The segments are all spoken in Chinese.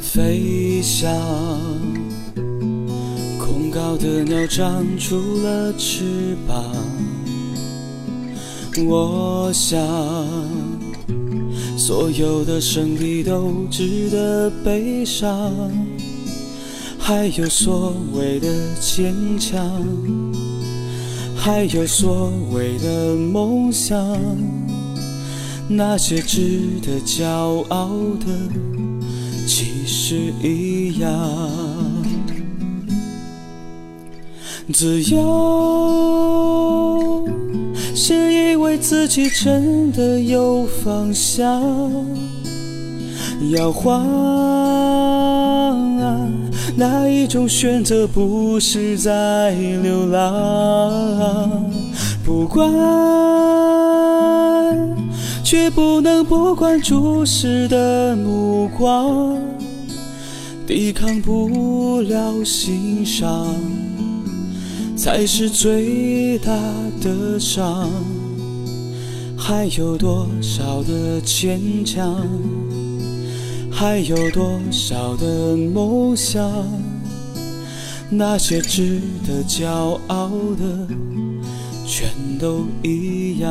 飞翔，空高的鸟长出了翅膀。我想，所有的胜利都值得悲伤，还有所谓的坚强，还有所谓的梦想，那些值得骄傲的。其实一样，自由是以为自己真的有方向，摇晃，哪一种选择不是在流浪？不管。却不能不管注视的目光，抵抗不了欣赏，才是最大的伤。还有多少的坚强，还有多少的梦想，那些值得骄傲的，全都一样。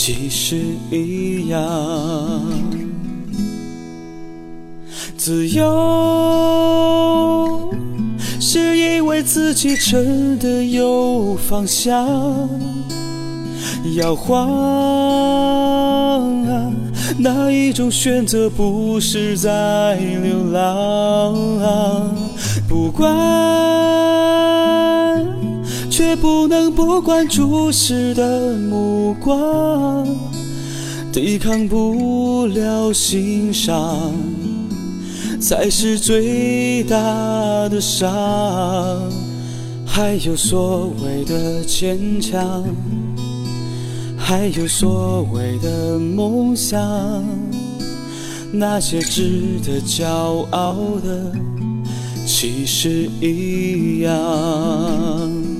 其实一样。自由是以为自己真的有方向，摇晃，哪一种选择不是在流浪？不管。却不能不管注视的目光，抵抗不了欣赏，才是最大的伤。还有所谓的坚强，还有所谓的梦想，那些值得骄傲的，其实一样。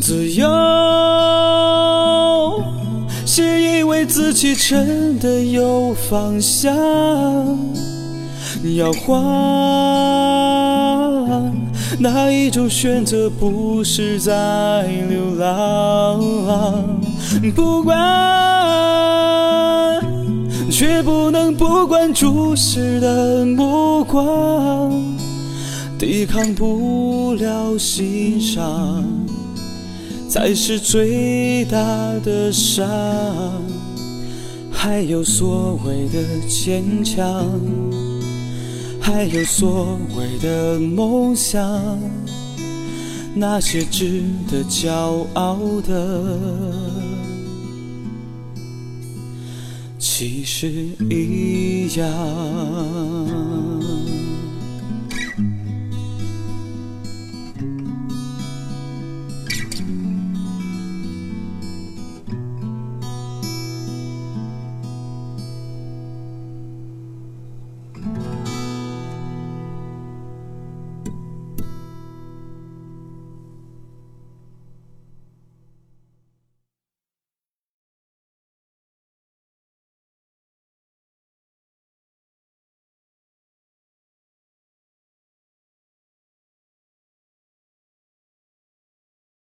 自由是以为自己真的有方向，摇晃哪一种选择不是在流浪？不管，却不能不管注视的目光，抵抗不了欣赏。才是最大的伤，还有所谓的坚强，还有所谓的梦想，那些值得骄傲的，其实一样。